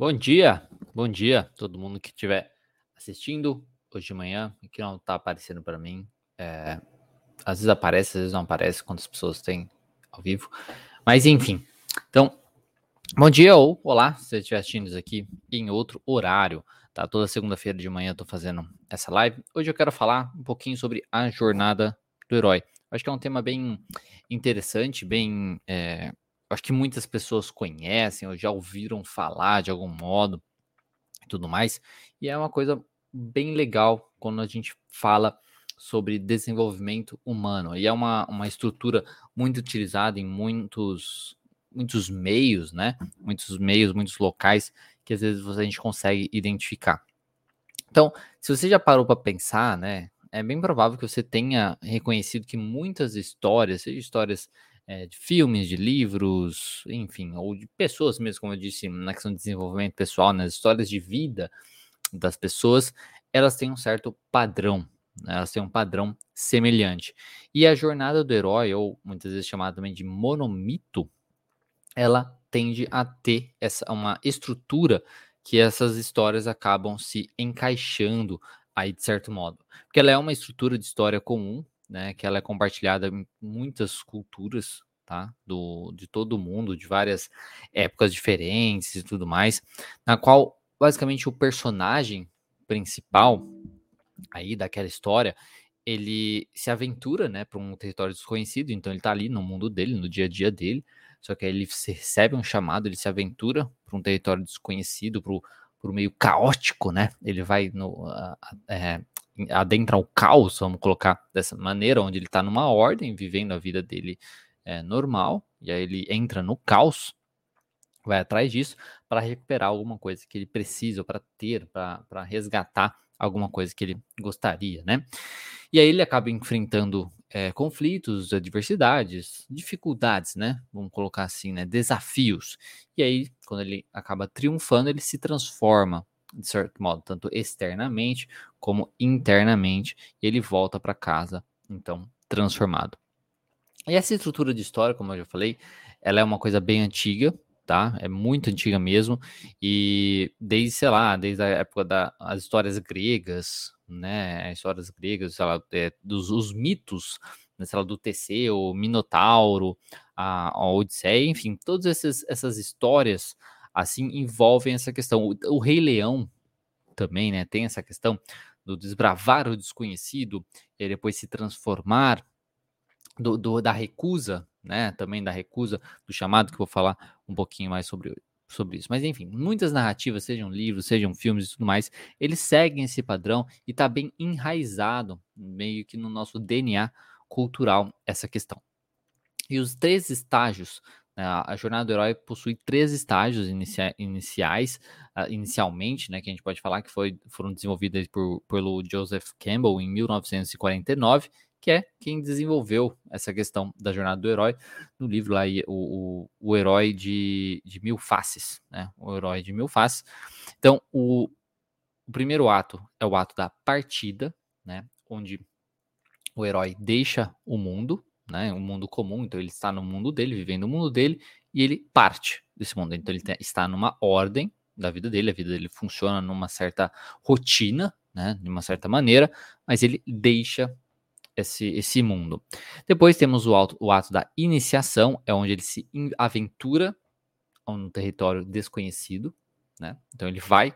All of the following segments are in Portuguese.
Bom dia, bom dia todo mundo que estiver assistindo hoje de manhã e que não está aparecendo para mim. É, às vezes aparece, às vezes não aparece quando as pessoas têm ao vivo. Mas enfim, então, bom dia ou olá, se você estiver assistindo isso aqui em outro horário, tá? Toda segunda-feira de manhã eu tô fazendo essa live. Hoje eu quero falar um pouquinho sobre a jornada do herói. Acho que é um tema bem interessante, bem é, acho que muitas pessoas conhecem ou já ouviram falar de algum modo e tudo mais. E é uma coisa bem legal quando a gente fala sobre desenvolvimento humano. E é uma, uma estrutura muito utilizada em muitos, muitos meios, né? Muitos meios, muitos locais que às vezes a gente consegue identificar. Então, se você já parou para pensar, né? É bem provável que você tenha reconhecido que muitas histórias, seja histórias é, de filmes, de livros, enfim, ou de pessoas mesmo, como eu disse, na questão de desenvolvimento pessoal, nas histórias de vida das pessoas, elas têm um certo padrão, né? elas têm um padrão semelhante. E a jornada do herói, ou muitas vezes chamada também de monomito, ela tende a ter essa uma estrutura que essas histórias acabam se encaixando aí de certo modo. Porque ela é uma estrutura de história comum, né, que ela é compartilhada em muitas culturas, tá, do, de todo mundo, de várias épocas diferentes e tudo mais, na qual basicamente o personagem principal aí daquela história, ele se aventura, né, para um território desconhecido, então ele tá ali no mundo dele, no dia a dia dele, só que aí ele recebe um chamado, ele se aventura para um território desconhecido, para o meio caótico, né? Ele vai no, é, adentra o caos, vamos colocar dessa maneira, onde ele está numa ordem, vivendo a vida dele é, normal, e aí ele entra no caos, vai atrás disso para recuperar alguma coisa que ele precisa, para ter, para resgatar alguma coisa que ele gostaria, né? E aí ele acaba enfrentando é, conflitos, adversidades, dificuldades, né? Vamos colocar assim, né? Desafios. E aí, quando ele acaba triunfando, ele se transforma de certo modo, tanto externamente como internamente, e ele volta para casa, então, transformado. E essa estrutura de história, como eu já falei, ela é uma coisa bem antiga, tá? É muito antiga mesmo, e desde, sei lá, desde a época das da, histórias gregas, né? Histórias gregas, sei lá, é, dos os mitos, né, sei lá, do Teseu, Minotauro, a, a Odisseia, enfim, todas essas, essas histórias assim envolvem essa questão. O, o Rei Leão também, né, tem essa questão do desbravar o desconhecido e depois se transformar do, do, da recusa, né, também da recusa do chamado que eu vou falar um pouquinho mais sobre sobre isso. Mas enfim, muitas narrativas, sejam livros, sejam filmes e tudo mais, eles seguem esse padrão e está bem enraizado meio que no nosso DNA cultural essa questão. E os três estágios a jornada do herói possui três estágios inicia iniciais, uh, inicialmente, né, que a gente pode falar que foi, foram desenvolvidos por, pelo Joseph Campbell em 1949, que é quem desenvolveu essa questão da jornada do herói no livro lá, o, o, o herói de, de mil faces, né, o herói de mil faces. Então, o, o primeiro ato é o ato da partida, né, onde o herói deixa o mundo, né? Um mundo comum, então ele está no mundo dele, vivendo o mundo dele, e ele parte desse mundo. Então ele está numa ordem da vida dele, a vida dele funciona numa certa rotina, né? De uma certa maneira, mas ele deixa esse, esse mundo. Depois temos o, auto, o ato da iniciação, é onde ele se aventura a um território desconhecido, né? Então ele vai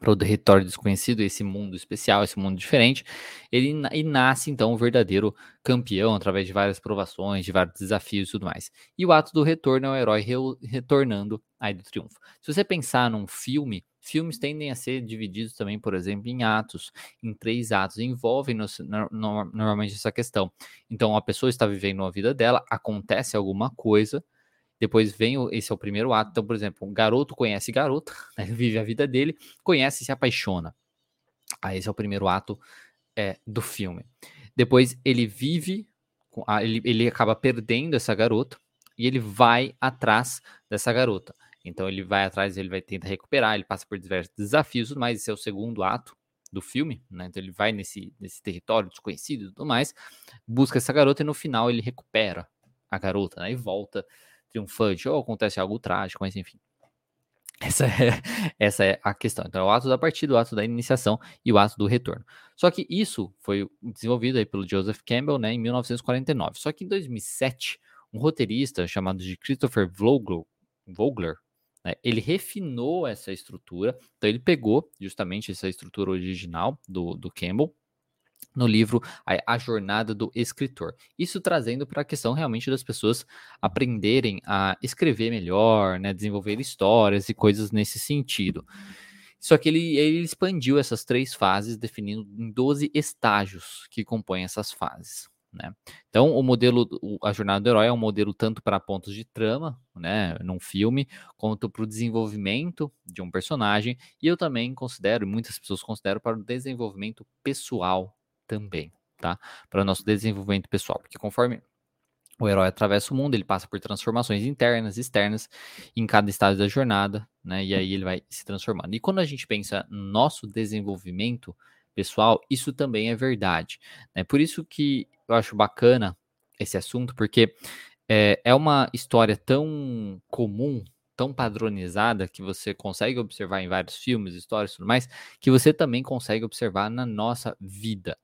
para o território desconhecido, esse mundo especial, esse mundo diferente, ele e nasce então o verdadeiro campeão através de várias provações, de vários desafios e tudo mais. E o ato do retorno é o herói re retornando aí do triunfo. Se você pensar num filme, filmes tendem a ser divididos também, por exemplo, em atos, em três atos, envolvem no, no, normalmente essa questão. Então a pessoa está vivendo a vida dela, acontece alguma coisa, depois vem o, esse é o primeiro ato. Então, por exemplo, um garoto conhece garota, né, vive a vida dele, conhece e se apaixona. Aí esse é o primeiro ato é, do filme. Depois ele vive, ele, ele acaba perdendo essa garota e ele vai atrás dessa garota. Então ele vai atrás, ele vai tentar recuperar, ele passa por diversos desafios, mas esse é o segundo ato do filme, né? Então ele vai nesse, nesse território desconhecido e tudo mais, busca essa garota e no final ele recupera a garota, né? E volta triunfante, ou acontece algo trágico, mas enfim. Essa é, essa é a questão. Então, é o ato da partida, o ato da iniciação e o ato do retorno. Só que isso foi desenvolvido aí pelo Joseph Campbell né, em 1949. Só que em 2007, um roteirista chamado de Christopher Vogler, né, ele refinou essa estrutura. Então, ele pegou justamente essa estrutura original do, do Campbell no livro a, Jornada do Escritor. Isso trazendo para a questão realmente das pessoas aprenderem a escrever melhor, né, desenvolver histórias e coisas nesse sentido. Só que ele, ele expandiu essas três fases, definindo em 12 estágios que compõem essas fases. Né? Então, o modelo, a jornada do herói é um modelo tanto para pontos de trama, né, num filme, quanto para o desenvolvimento de um personagem, e eu também considero, muitas pessoas consideram, para o desenvolvimento pessoal também, tá? Para o nosso desenvolvimento pessoal, porque conforme o herói atravessa o mundo, ele passa por transformações internas, externas, em cada estágio da jornada, né? E aí ele vai se transformando. E quando a gente pensa no nosso desenvolvimento pessoal, isso também é verdade. Né? Por isso que eu acho bacana esse assunto, porque é, é uma história tão comum, tão padronizada, que você consegue observar em vários filmes, histórias e tudo mais, que você também consegue observar na nossa vida.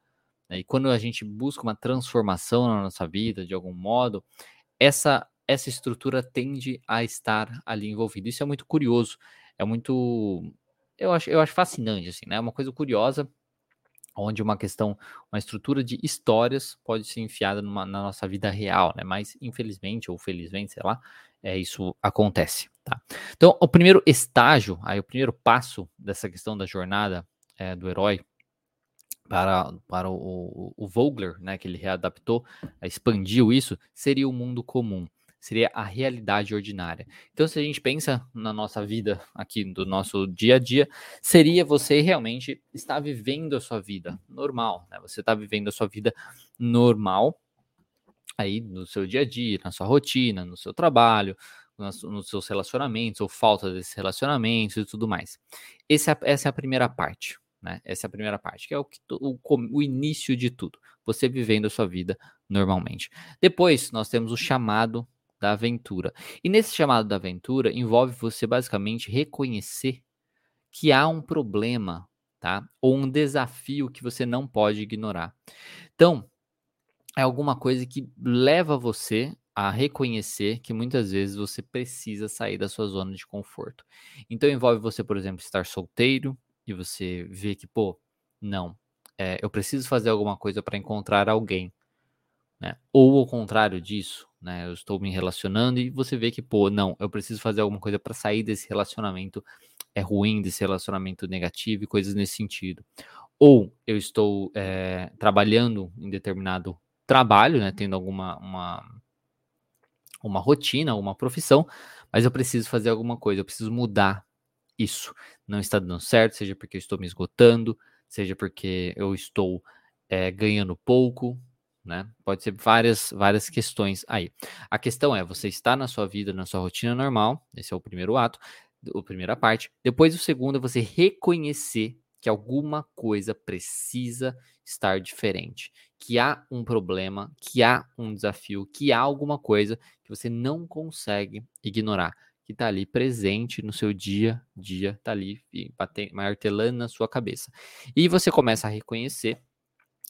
Né? E quando a gente busca uma transformação na nossa vida, de algum modo, essa, essa estrutura tende a estar ali envolvida. Isso é muito curioso, é muito. Eu acho, eu acho fascinante, assim, né? É uma coisa curiosa, onde uma questão, uma estrutura de histórias pode ser enfiada numa, na nossa vida real, né? Mas, infelizmente, ou felizmente, sei lá, é, isso acontece, tá? Então, o primeiro estágio, aí o primeiro passo dessa questão da jornada é, do herói para, para o, o, Vogler, né, que ele readaptou, expandiu isso, seria o mundo comum, seria a realidade ordinária. Então, se a gente pensa na nossa vida aqui, do nosso dia a dia, seria você realmente estar vivendo a sua vida normal, né? Você está vivendo a sua vida normal aí no seu dia a dia, na sua rotina, no seu trabalho, nos, nos seus relacionamentos ou falta desses relacionamentos e tudo mais. Esse, é essa é a primeira parte. Né? Essa é a primeira parte, que é o, o, o início de tudo. Você vivendo a sua vida normalmente. Depois, nós temos o chamado da aventura. E nesse chamado da aventura, envolve você basicamente reconhecer que há um problema, tá? Ou um desafio que você não pode ignorar. Então, é alguma coisa que leva você a reconhecer que muitas vezes você precisa sair da sua zona de conforto. Então envolve você, por exemplo, estar solteiro, e você vê que, pô, não, é, eu preciso fazer alguma coisa para encontrar alguém, né? Ou ao contrário disso, né? Eu estou me relacionando e você vê que, pô, não, eu preciso fazer alguma coisa para sair desse relacionamento é ruim, desse relacionamento negativo e coisas nesse sentido. Ou eu estou é, trabalhando em determinado trabalho, né? Tendo alguma uma, uma rotina, uma profissão, mas eu preciso fazer alguma coisa, eu preciso mudar isso não está dando certo, seja porque eu estou me esgotando, seja porque eu estou é, ganhando pouco, né? Pode ser várias, várias questões aí. A questão é, você está na sua vida, na sua rotina normal, esse é o primeiro ato, a primeira parte. Depois o segundo é você reconhecer que alguma coisa precisa estar diferente, que há um problema, que há um desafio, que há alguma coisa que você não consegue ignorar que está ali presente no seu dia a dia, está ali martelando na sua cabeça. E você começa a reconhecer,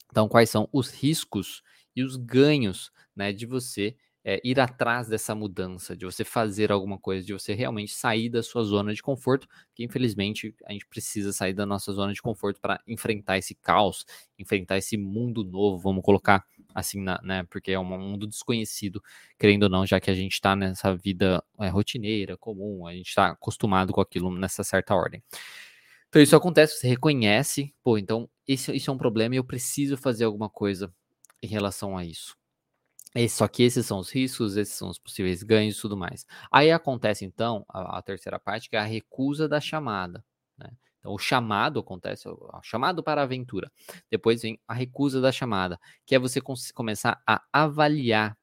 então, quais são os riscos e os ganhos né, de você é, ir atrás dessa mudança, de você fazer alguma coisa, de você realmente sair da sua zona de conforto, que infelizmente a gente precisa sair da nossa zona de conforto para enfrentar esse caos, enfrentar esse mundo novo, vamos colocar assim, na, né? Porque é um mundo desconhecido, querendo ou não, já que a gente está nessa vida é, rotineira, comum, a gente está acostumado com aquilo nessa certa ordem. Então isso acontece, você reconhece, pô, então isso, isso é um problema e eu preciso fazer alguma coisa em relação a isso. Esse, só que esses são os riscos, esses são os possíveis ganhos e tudo mais. Aí acontece então a, a terceira parte, que é a recusa da chamada. Né? Então, o chamado acontece, o chamado para a aventura. Depois vem a recusa da chamada, que é você começar a avaliar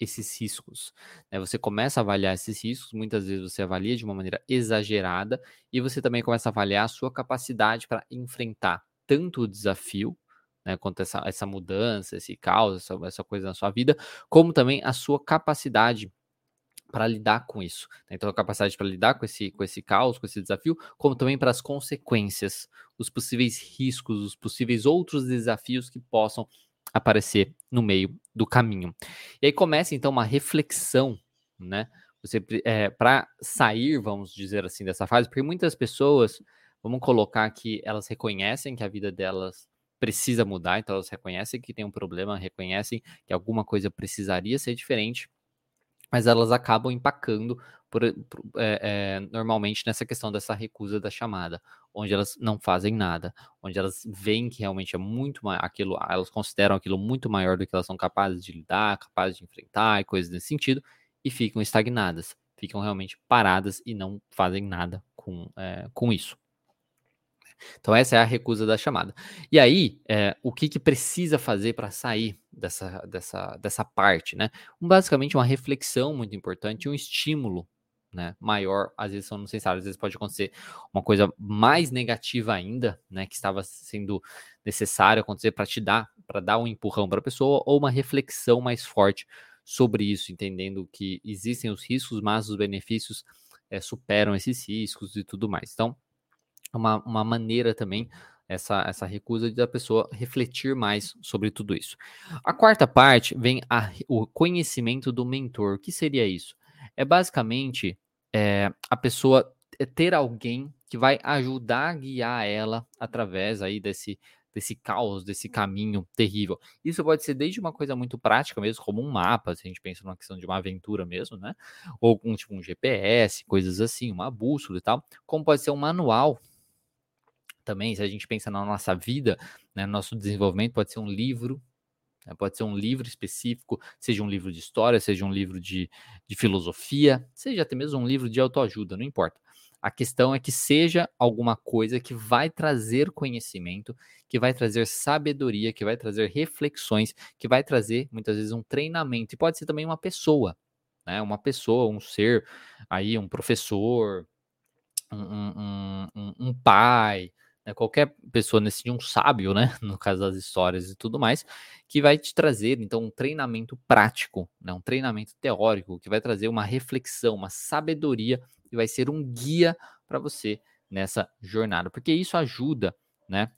esses riscos. Né? Você começa a avaliar esses riscos, muitas vezes você avalia de uma maneira exagerada, e você também começa a avaliar a sua capacidade para enfrentar tanto o desafio, né, quanto essa, essa mudança, esse caos, essa, essa coisa na sua vida, como também a sua capacidade para lidar com isso. Né? Então, a capacidade para lidar com esse, com esse caos, com esse desafio, como também para as consequências, os possíveis riscos, os possíveis outros desafios que possam aparecer no meio do caminho. E aí começa então uma reflexão, né? Você é, para sair, vamos dizer assim, dessa fase, porque muitas pessoas, vamos colocar que elas reconhecem que a vida delas precisa mudar, então elas reconhecem que tem um problema, reconhecem que alguma coisa precisaria ser diferente, mas elas acabam empacando por, por, é, é, normalmente nessa questão dessa recusa da chamada, onde elas não fazem nada, onde elas veem que realmente é muito aquilo, elas consideram aquilo muito maior do que elas são capazes de lidar, capazes de enfrentar e coisas nesse sentido, e ficam estagnadas, ficam realmente paradas e não fazem nada com, é, com isso. Então, essa é a recusa da chamada. E aí, é, o que, que precisa fazer para sair dessa, dessa, dessa parte, né? Um, basicamente, uma reflexão muito importante, um estímulo né, maior, às vezes são necessários, às vezes pode acontecer uma coisa mais negativa ainda, né, que estava sendo necessário acontecer para te dar, para dar um empurrão para a pessoa, ou uma reflexão mais forte sobre isso, entendendo que existem os riscos, mas os benefícios é, superam esses riscos e tudo mais. Então, uma, uma maneira também essa, essa recusa da pessoa refletir mais sobre tudo isso. A quarta parte vem a, o conhecimento do mentor. O que seria isso? É basicamente é, a pessoa ter alguém que vai ajudar a guiar ela através aí desse, desse caos, desse caminho terrível. Isso pode ser desde uma coisa muito prática mesmo, como um mapa, se a gente pensa numa questão de uma aventura mesmo, né? Ou um tipo um GPS, coisas assim, uma bússola e tal, como pode ser um manual também, se a gente pensa na nossa vida, né, nosso desenvolvimento, pode ser um livro, né, pode ser um livro específico, seja um livro de história, seja um livro de, de filosofia, seja até mesmo um livro de autoajuda, não importa. A questão é que seja alguma coisa que vai trazer conhecimento, que vai trazer sabedoria, que vai trazer reflexões, que vai trazer muitas vezes um treinamento. E pode ser também uma pessoa, né? Uma pessoa, um ser, aí um professor, um, um, um, um pai, né, qualquer pessoa nesse um sábio, né, no caso das histórias e tudo mais, que vai te trazer então um treinamento prático, né, um treinamento teórico que vai trazer uma reflexão, uma sabedoria e vai ser um guia para você nessa jornada, porque isso ajuda, né,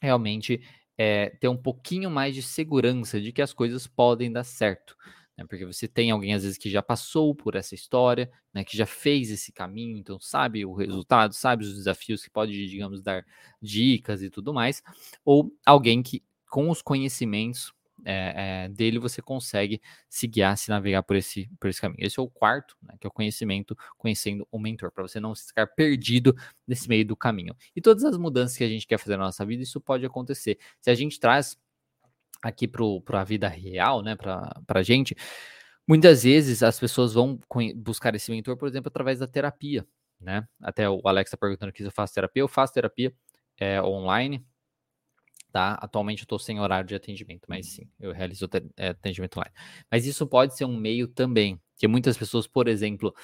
realmente é, ter um pouquinho mais de segurança de que as coisas podem dar certo né? Porque você tem alguém, às vezes, que já passou por essa história, né? Que já fez esse caminho, então sabe o resultado, sabe os desafios, que pode, digamos, dar dicas e tudo mais. Ou alguém que, com os conhecimentos é, é, dele, você consegue se guiar, se navegar por esse, por esse caminho. Esse é o quarto, né, que é o conhecimento, conhecendo o mentor, para você não ficar perdido nesse meio do caminho. E todas as mudanças que a gente quer fazer na nossa vida, isso pode acontecer. Se a gente traz aqui para a vida real, né, para a gente, muitas vezes as pessoas vão buscar esse mentor, por exemplo, através da terapia, né? Até o Alex está perguntando aqui se eu faço terapia. Eu faço terapia é, online, tá? Atualmente eu estou sem horário de atendimento, mas sim, eu realizo é, atendimento online. Mas isso pode ser um meio também, que muitas pessoas, por exemplo,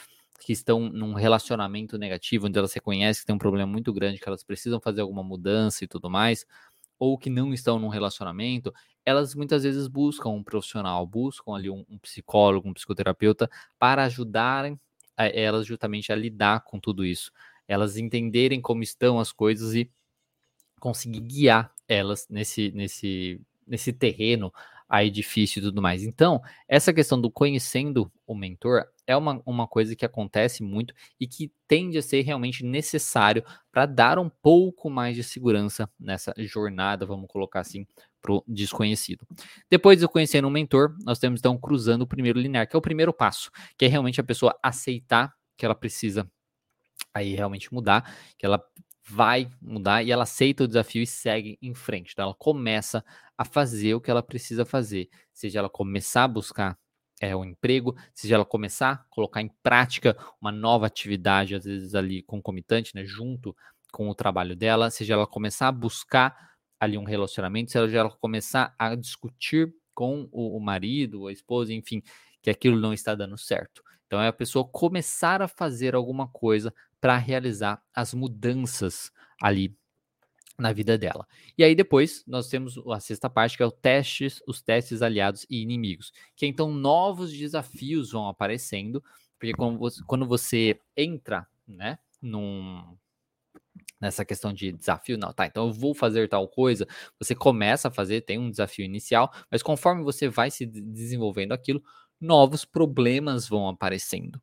que estão num relacionamento negativo, onde elas reconhecem que tem um problema muito grande, que elas precisam fazer alguma mudança e tudo mais, ou que não estão num relacionamento, elas muitas vezes buscam um profissional, buscam ali um, um psicólogo, um psicoterapeuta para ajudarem a, elas justamente a lidar com tudo isso, elas entenderem como estão as coisas e conseguir guiar elas nesse, nesse, nesse terreno aí difícil e tudo mais. Então, essa questão do conhecendo o mentor é uma, uma coisa que acontece muito e que tende a ser realmente necessário para dar um pouco mais de segurança nessa jornada, vamos colocar assim, para o desconhecido. Depois de conhecer um mentor, nós temos então cruzando o primeiro linear, que é o primeiro passo, que é realmente a pessoa aceitar que ela precisa aí realmente mudar, que ela vai mudar e ela aceita o desafio e segue em frente. Então ela começa a fazer o que ela precisa fazer, seja ela começar a buscar é, um emprego, seja ela começar a colocar em prática uma nova atividade, às vezes ali concomitante, né, junto com o trabalho dela, seja ela começar a buscar ali um relacionamento, seja ela começar a discutir com o, o marido, a esposa, enfim, que aquilo não está dando certo. Então é a pessoa começar a fazer alguma coisa para realizar as mudanças ali na vida dela. E aí depois nós temos a sexta parte que é o testes, os testes aliados e inimigos, que então novos desafios vão aparecendo, porque quando você, quando você entra, né, num, nessa questão de desafio, não, tá, então eu vou fazer tal coisa, você começa a fazer, tem um desafio inicial, mas conforme você vai se desenvolvendo aquilo, novos problemas vão aparecendo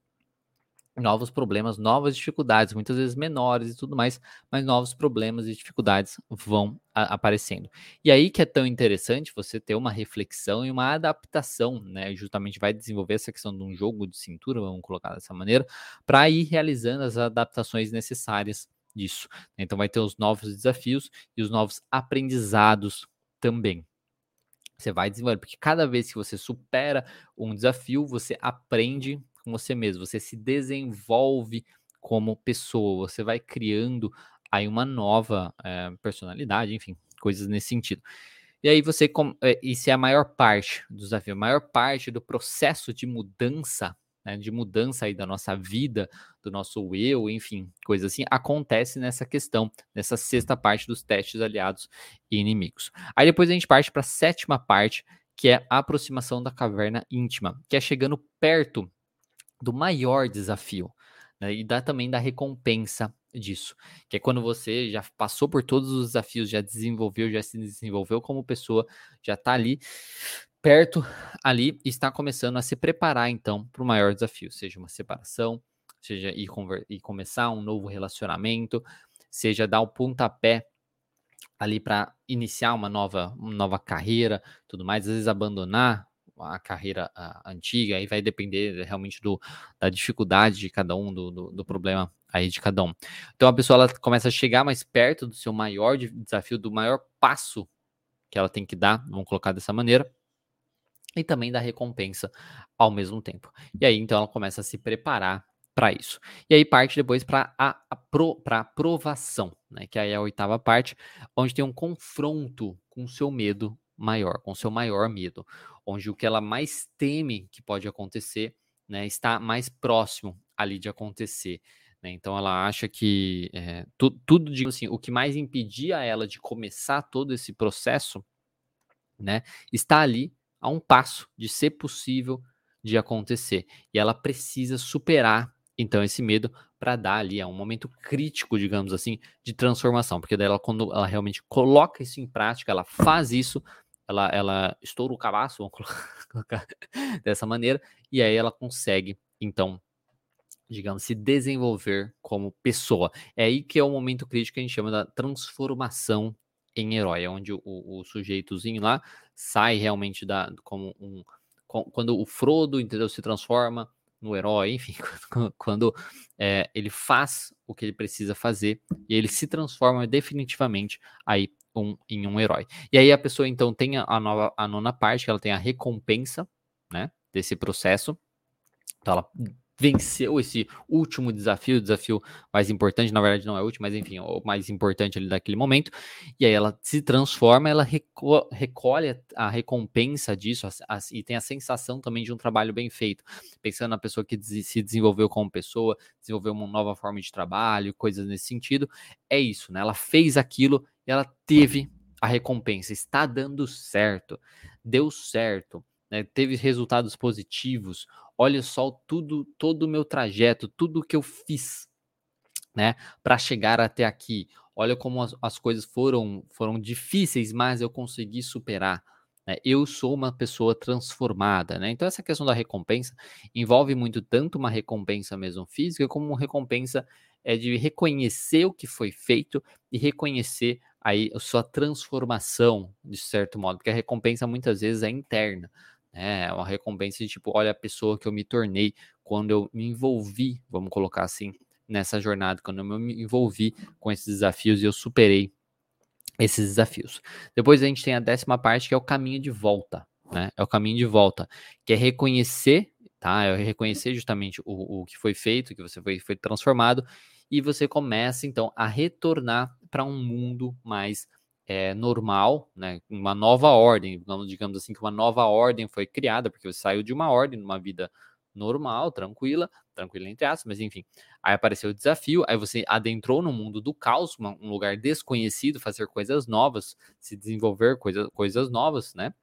novos problemas, novas dificuldades, muitas vezes menores e tudo mais, mas novos problemas e dificuldades vão aparecendo. E aí que é tão interessante você ter uma reflexão e uma adaptação, né? Justamente vai desenvolver essa questão de um jogo de cintura, vamos colocar dessa maneira, para ir realizando as adaptações necessárias disso. Então vai ter os novos desafios e os novos aprendizados também. Você vai desenvolver, porque cada vez que você supera um desafio, você aprende com você mesmo, você se desenvolve como pessoa, você vai criando aí uma nova é, personalidade, enfim, coisas nesse sentido. E aí você, é, isso é a maior parte do desafio, a maior parte do processo de mudança, né, de mudança aí da nossa vida, do nosso eu, enfim, coisas assim, acontece nessa questão, nessa sexta parte dos testes aliados e inimigos. Aí depois a gente parte para a sétima parte, que é a aproximação da caverna íntima, que é chegando perto do maior desafio. Né? E dá também da recompensa disso, que é quando você já passou por todos os desafios, já desenvolveu, já se desenvolveu como pessoa, já está ali perto ali e está começando a se preparar então para o maior desafio, seja uma separação, seja ir, ir começar um novo relacionamento, seja dar o pontapé ali para iniciar uma nova, uma nova carreira, tudo mais, às vezes abandonar a carreira a, antiga, aí vai depender realmente do, da dificuldade de cada um, do, do, do, problema aí de cada um. Então a pessoa ela começa a chegar mais perto do seu maior desafio, do maior passo que ela tem que dar, vamos colocar dessa maneira, e também da recompensa ao mesmo tempo. E aí então ela começa a se preparar para isso. E aí parte depois para a, a pro, aprovação, né? Que aí é a oitava parte, onde tem um confronto com o seu medo maior, com o seu maior medo, onde o que ela mais teme que pode acontecer, né, está mais próximo ali de acontecer. Né? Então ela acha que é, tu, tudo, digamos assim, o que mais impedia ela de começar todo esse processo, né, está ali a um passo de ser possível de acontecer. E ela precisa superar então esse medo para dar ali é um momento crítico, digamos assim, de transformação, porque daí ela quando ela realmente coloca isso em prática, ela faz isso, ela, ela estoura o cabaço, vamos colocar dessa maneira, e aí ela consegue, então, digamos, se desenvolver como pessoa. É aí que é o momento crítico que a gente chama da transformação em herói, é onde o, o sujeitozinho lá sai realmente da como um quando o Frodo entendeu se transforma no herói, enfim, quando, quando é, ele faz o que ele precisa fazer e ele se transforma definitivamente aí um, em um herói. E aí a pessoa então tem a, nova, a nona parte, que ela tem a recompensa, né, desse processo. Então ela venceu esse último desafio, o desafio mais importante, na verdade não é o último, mas enfim, o mais importante ali daquele momento, e aí ela se transforma, ela reco recolhe a recompensa disso a, a, e tem a sensação também de um trabalho bem feito, pensando na pessoa que des se desenvolveu como pessoa, desenvolveu uma nova forma de trabalho, coisas nesse sentido, é isso, né? Ela fez aquilo e ela teve a recompensa, está dando certo, deu certo, né? teve resultados positivos, olha só tudo, todo o meu trajeto, tudo que eu fiz, né, para chegar até aqui. Olha como as, as, coisas foram foram difíceis, mas eu consegui superar. Né? Eu sou uma pessoa transformada, né? Então essa questão da recompensa envolve muito tanto uma recompensa mesmo física como uma recompensa é de reconhecer o que foi feito e reconhecer aí a sua transformação de certo modo, porque a recompensa muitas vezes é interna. É uma recompensa de tipo, olha a pessoa que eu me tornei quando eu me envolvi, vamos colocar assim, nessa jornada, quando eu me envolvi com esses desafios e eu superei esses desafios. Depois a gente tem a décima parte que é o caminho de volta, né? É o caminho de volta, que é reconhecer, tá? É reconhecer justamente o, o que foi feito, que você foi, foi transformado, e você começa então a retornar para um mundo mais é, normal, né, uma nova ordem, digamos assim que uma nova ordem foi criada, porque você saiu de uma ordem, numa vida normal, tranquila, tranquila entre aspas, mas enfim. Aí apareceu o desafio, aí você adentrou no mundo do caos, um lugar desconhecido, fazer coisas novas, se desenvolver coisa, coisas novas, né?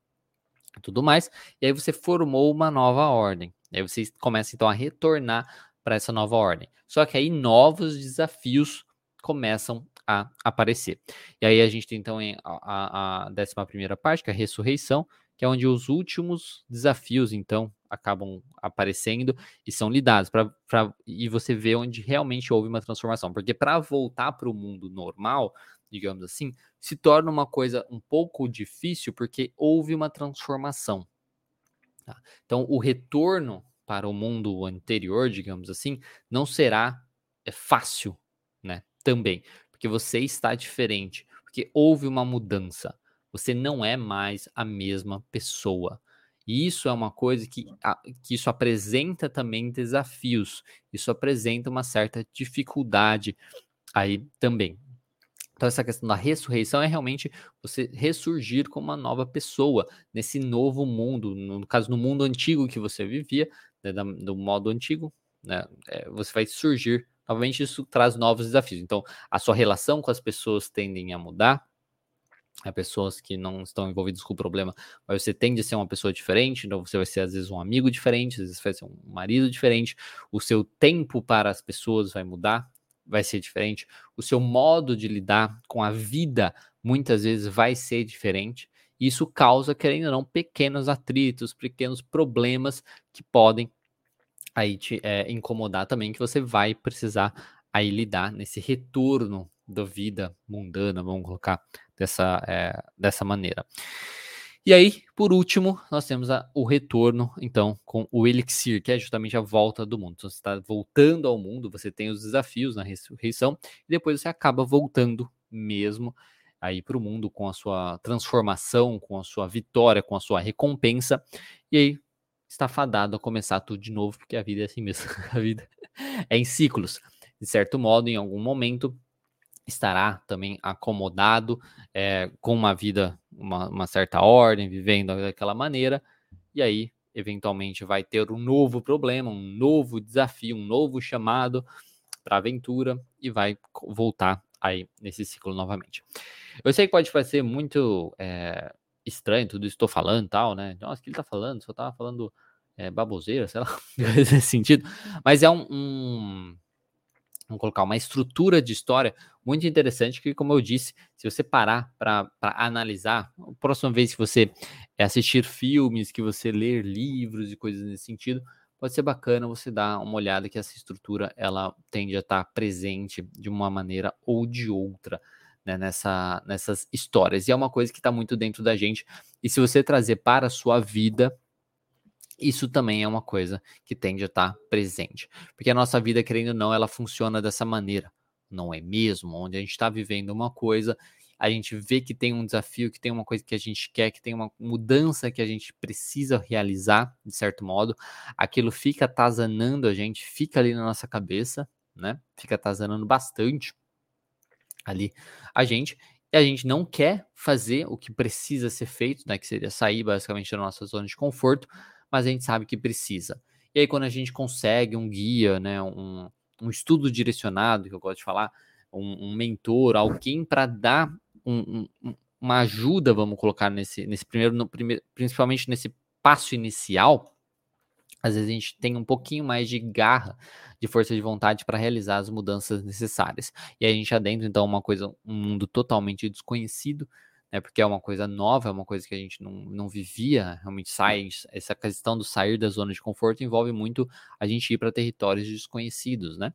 Tudo mais. E aí você formou uma nova ordem. Aí você começa então a retornar para essa nova ordem. Só que aí novos desafios começam a aparecer. E aí a gente tem então a, a, a décima primeira parte, que é a ressurreição, que é onde os últimos desafios, então, acabam aparecendo e são lidados, pra, pra, e você vê onde realmente houve uma transformação. Porque para voltar para o mundo normal, digamos assim, se torna uma coisa um pouco difícil porque houve uma transformação. Tá? Então, o retorno para o mundo anterior, digamos assim, não será é, fácil, né? Também, porque você está diferente, porque houve uma mudança. Você não é mais a mesma pessoa. E isso é uma coisa que, que isso apresenta também desafios. Isso apresenta uma certa dificuldade aí também. Então, essa questão da ressurreição é realmente você ressurgir como uma nova pessoa nesse novo mundo, no caso, no mundo antigo que você vivia, né, do modo antigo, né, é, você vai surgir novamente. Isso traz novos desafios. Então, a sua relação com as pessoas tendem a mudar, a pessoas que não estão envolvidas com o problema, mas você tende a ser uma pessoa diferente, então você vai ser às vezes um amigo diferente, às vezes vai ser um marido diferente, o seu tempo para as pessoas vai mudar, vai ser diferente, o seu modo de lidar com a vida muitas vezes vai ser diferente. Isso causa, querendo ou não, pequenos atritos, pequenos problemas que podem aí te é, incomodar também, que você vai precisar aí lidar nesse retorno da vida mundana, vamos colocar dessa, é, dessa maneira. E aí, por último, nós temos a, o retorno, então, com o Elixir, que é justamente a volta do mundo. Então, você está voltando ao mundo, você tem os desafios na ressurreição, e depois você acaba voltando mesmo aí para o mundo com a sua transformação, com a sua vitória, com a sua recompensa. E aí, está fadado a começar tudo de novo, porque a vida é assim mesmo. a vida é em ciclos. De certo modo, em algum momento, estará também acomodado é, com uma vida, uma, uma, certa ordem, vivendo daquela maneira, e aí, eventualmente, vai ter um novo problema, um novo desafio, um novo chamado para aventura e vai voltar aí nesse ciclo novamente. Eu sei que pode parecer muito é, estranho tudo isso que estou falando tal, né? Nossa, o que ele está falando? Só estava falando é, baboseira, sei lá, nesse sentido. Mas é um, um vamos colocar uma estrutura de história muito interessante que, como eu disse, se você parar para analisar, a próxima vez que você assistir filmes, que você ler livros e coisas nesse sentido, pode ser bacana você dar uma olhada que essa estrutura ela tende a estar presente de uma maneira ou de outra. Né, nessa, nessas histórias. E é uma coisa que está muito dentro da gente. E se você trazer para a sua vida, isso também é uma coisa que tende a estar presente. Porque a nossa vida, querendo ou não, ela funciona dessa maneira, não é mesmo? Onde a gente está vivendo uma coisa, a gente vê que tem um desafio, que tem uma coisa que a gente quer, que tem uma mudança que a gente precisa realizar, de certo modo, aquilo fica atazanando a gente, fica ali na nossa cabeça, né? Fica atazanando bastante ali a gente, e a gente não quer fazer o que precisa ser feito, né? Que seria sair basicamente da nossa zona de conforto, mas a gente sabe que precisa. E aí, quando a gente consegue um guia, né, um, um estudo direcionado, que eu gosto de falar, um, um mentor, alguém para dar um, um, uma ajuda, vamos colocar nesse, nesse primeiro, no, primeiro, principalmente nesse passo inicial, às vezes a gente tem um pouquinho mais de garra, de força de vontade para realizar as mudanças necessárias. E a gente adentra, então, uma coisa, um mundo totalmente desconhecido, né, porque é uma coisa nova, é uma coisa que a gente não, não vivia, realmente sai, essa questão do sair da zona de conforto envolve muito a gente ir para territórios desconhecidos, né?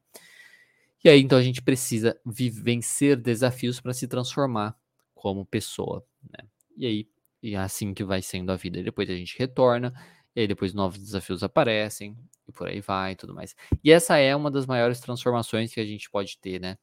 E aí, então, a gente precisa vencer desafios para se transformar como pessoa, né? E aí, e é assim que vai sendo a vida. Depois a gente retorna, e aí depois novos desafios aparecem, e por aí vai e tudo mais. E essa é uma das maiores transformações que a gente pode ter, né?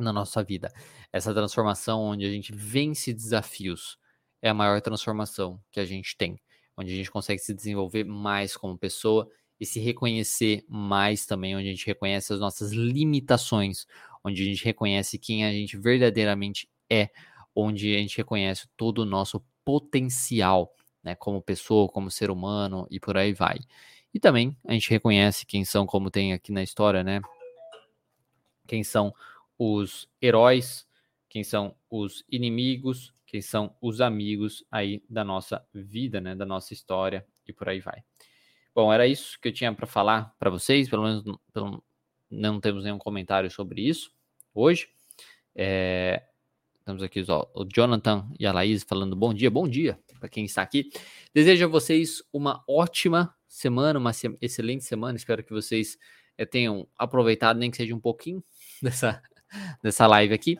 na nossa vida. Essa transformação onde a gente vence desafios é a maior transformação que a gente tem, onde a gente consegue se desenvolver mais como pessoa e se reconhecer mais também, onde a gente reconhece as nossas limitações, onde a gente reconhece quem a gente verdadeiramente é, onde a gente reconhece todo o nosso potencial, né, como pessoa, como ser humano e por aí vai. E também a gente reconhece quem são, como tem aqui na história, né? Quem são os heróis, quem são os inimigos, quem são os amigos aí da nossa vida, né? Da nossa história e por aí vai. Bom, era isso que eu tinha para falar para vocês, pelo menos pelo, não temos nenhum comentário sobre isso hoje. É, estamos aqui ó, o Jonathan e a Laís falando bom dia, bom dia para quem está aqui. Desejo a vocês uma ótima semana, uma se excelente semana. Espero que vocês é, tenham aproveitado, nem que seja um pouquinho dessa, dessa live aqui.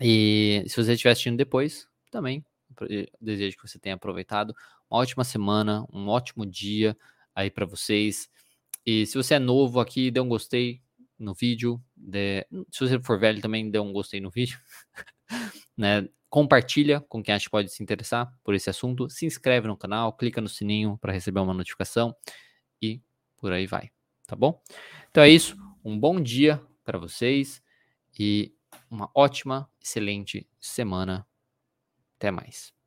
E se você estiver assistindo depois, também desejo que você tenha aproveitado. Uma ótima semana, um ótimo dia aí para vocês. E se você é novo aqui, dê um gostei no vídeo. De... Se você for velho, também dê um gostei no vídeo. né? Compartilha com quem acha que pode se interessar por esse assunto. Se inscreve no canal, clica no sininho para receber uma notificação e por aí vai, tá bom? Então é isso. Um bom dia para vocês e uma ótima, excelente semana. Até mais.